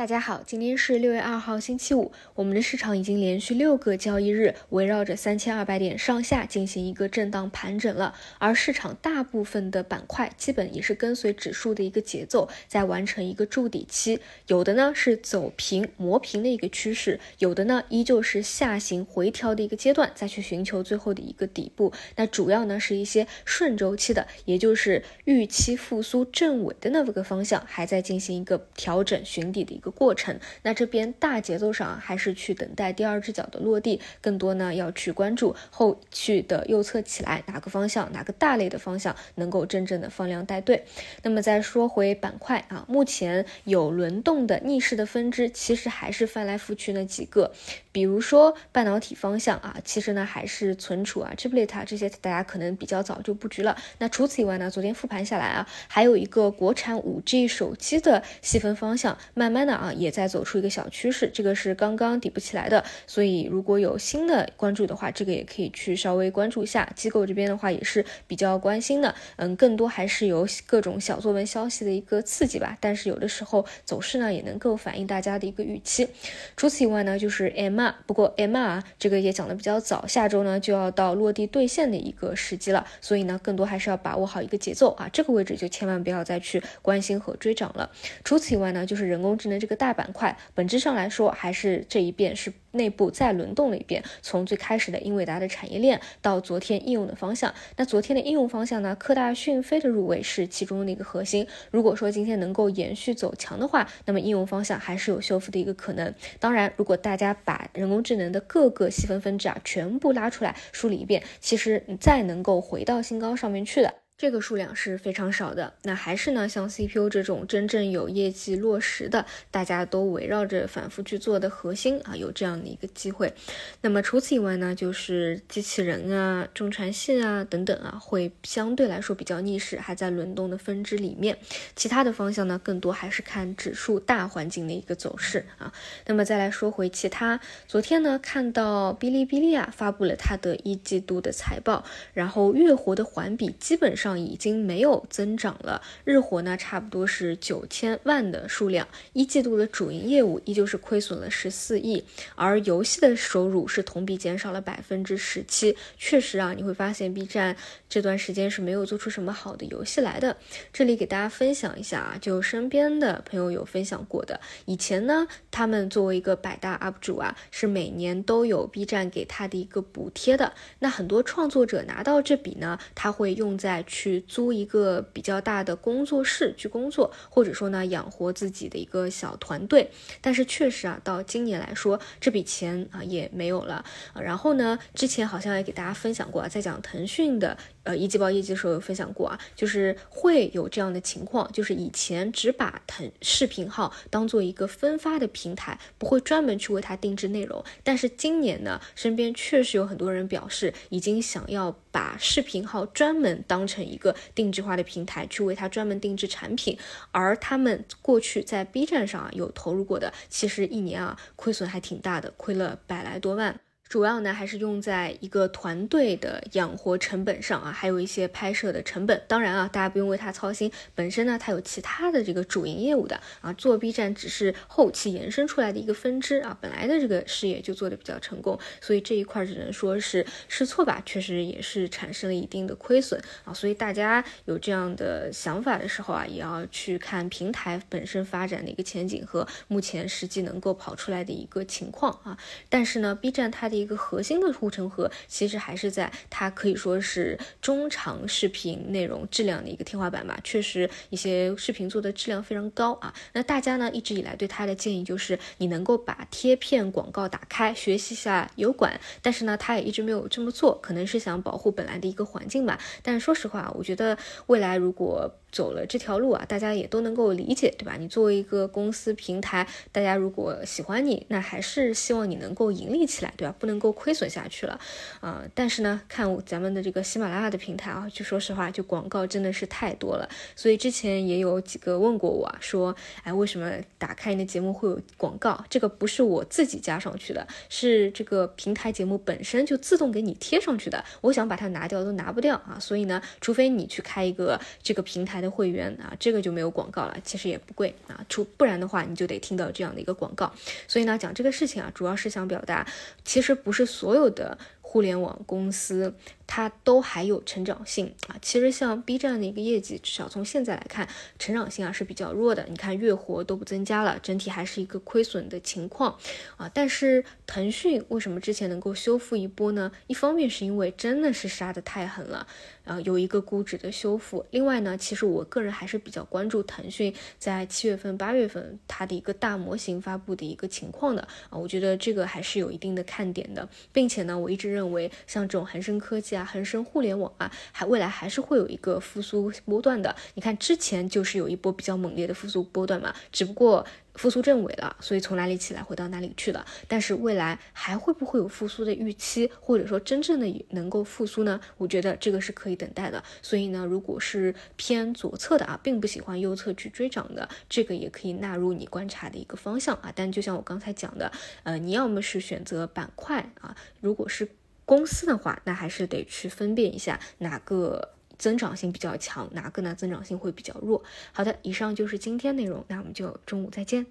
大家好，今天是六月二号，星期五。我们的市场已经连续六个交易日围绕着三千二百点上下进行一个震荡盘整了，而市场大部分的板块基本也是跟随指数的一个节奏，在完成一个筑底期。有的呢是走平磨平的一个趋势，有的呢依旧是下行回调的一个阶段，再去寻求最后的一个底部。那主要呢是一些顺周期的，也就是预期复苏正尾的那个方向，还在进行一个调整寻底的一个。过程，那这边大节奏上还是去等待第二只脚的落地，更多呢要去关注后续的右侧起来哪个方向，哪个大类的方向能够真正的放量带队。那么再说回板块啊，目前有轮动的逆势的分支，其实还是翻来覆去那几个，比如说半导体方向啊，其实呢还是存储啊、chiplet 啊这些，大家可能比较早就布局了。那除此以外呢，昨天复盘下来啊，还有一个国产五 G 手机的细分方向，慢慢的。啊，也在走出一个小趋势，这个是刚刚底部起来的，所以如果有新的关注的话，这个也可以去稍微关注一下。机构这边的话也是比较关心的，嗯，更多还是有各种小作文消息的一个刺激吧。但是有的时候走势呢也能够反映大家的一个预期。除此以外呢，就是 MR，不过 MR 这个也讲的比较早，下周呢就要到落地兑现的一个时机了，所以呢更多还是要把握好一个节奏啊，这个位置就千万不要再去关心和追涨了。除此以外呢，就是人工智能这个。大板块本质上来说，还是这一遍是内部再轮动了一遍。从最开始的英伟达的产业链，到昨天应用的方向。那昨天的应用方向呢？科大讯飞的入围是其中的一个核心。如果说今天能够延续走强的话，那么应用方向还是有修复的一个可能。当然，如果大家把人工智能的各个细分分支啊全部拉出来梳理一遍，其实你再能够回到新高上面去的。这个数量是非常少的，那还是呢，像 CPU 这种真正有业绩落实的，大家都围绕着反复去做的核心啊，有这样的一个机会。那么除此以外呢，就是机器人啊、中传信啊等等啊，会相对来说比较逆势，还在轮动的分支里面。其他的方向呢，更多还是看指数大环境的一个走势啊。那么再来说回其他，昨天呢，看到哔哩哔哩啊发布了它的一季度的财报，然后月活的环比基本上。已经没有增长了，日活呢差不多是九千万的数量，一季度的主营业务依旧是亏损了十四亿，而游戏的收入是同比减少了百分之十七。确实啊，你会发现 B 站这段时间是没有做出什么好的游戏来的。这里给大家分享一下啊，就身边的朋友有分享过的，以前呢，他们作为一个百大 UP 主啊，是每年都有 B 站给他的一个补贴的。那很多创作者拿到这笔呢，他会用在。去去租一个比较大的工作室去工作，或者说呢养活自己的一个小团队。但是确实啊，到今年来说，这笔钱啊也没有了。然后呢，之前好像也给大家分享过，在讲腾讯的。呃，一季报业绩的时候有分享过啊，就是会有这样的情况，就是以前只把腾视频号当做一个分发的平台，不会专门去为它定制内容。但是今年呢，身边确实有很多人表示，已经想要把视频号专门当成一个定制化的平台，去为他专门定制产品。而他们过去在 B 站上啊有投入过的，其实一年啊亏损还挺大的，亏了百来多万。主要呢还是用在一个团队的养活成本上啊，还有一些拍摄的成本。当然啊，大家不用为它操心，本身呢它有其他的这个主营业务的啊，做 B 站只是后期延伸出来的一个分支啊，本来的这个事业就做的比较成功，所以这一块只能说是试错吧，确实也是产生了一定的亏损啊。所以大家有这样的想法的时候啊，也要去看平台本身发展的一个前景和目前实际能够跑出来的一个情况啊。但是呢，B 站它的一个核心的护城河，其实还是在它可以说是中长视频内容质量的一个天花板吧。确实，一些视频做的质量非常高啊。那大家呢一直以来对它的建议就是，你能够把贴片广告打开，学习一下油管。但是呢，它也一直没有这么做，可能是想保护本来的一个环境吧。但是说实话，我觉得未来如果走了这条路啊，大家也都能够理解，对吧？你作为一个公司平台，大家如果喜欢你，那还是希望你能够盈利起来，对吧？不能够亏损下去了，啊！但是呢，看咱们的这个喜马拉雅的平台啊，就说实话，就广告真的是太多了。所以之前也有几个问过我啊，说，哎，为什么打开你的节目会有广告？这个不是我自己加上去的，是这个平台节目本身就自动给你贴上去的。我想把它拿掉都拿不掉啊！所以呢，除非你去开一个这个平台。的会员啊，这个就没有广告了，其实也不贵啊，除不然的话你就得听到这样的一个广告。所以呢，讲这个事情啊，主要是想表达，其实不是所有的。互联网公司它都还有成长性啊，其实像 B 站的一个业绩，至少从现在来看，成长性啊是比较弱的。你看月活都不增加了，整体还是一个亏损的情况啊。但是腾讯为什么之前能够修复一波呢？一方面是因为真的是杀的太狠了，啊，有一个估值的修复。另外呢，其实我个人还是比较关注腾讯在七月份、八月份它的一个大模型发布的一个情况的啊，我觉得这个还是有一定的看点的，并且呢，我一直认。为像这种恒生科技啊啊、恒生互联网啊，还未来还是会有一个复苏波段的。你看之前就是有一波比较猛烈的复苏波段嘛，只不过复苏正尾了，所以从哪里起来回到哪里去了。但是未来还会不会有复苏的预期，或者说真正的能够复苏呢？我觉得这个是可以等待的。所以呢，如果是偏左侧的啊，并不喜欢右侧去追涨的，这个也可以纳入你观察的一个方向啊。但就像我刚才讲的，呃，你要么是选择板块啊，如果是。公司的话，那还是得去分辨一下哪个增长性比较强，哪个呢增长性会比较弱。好的，以上就是今天内容，那我们就中午再见。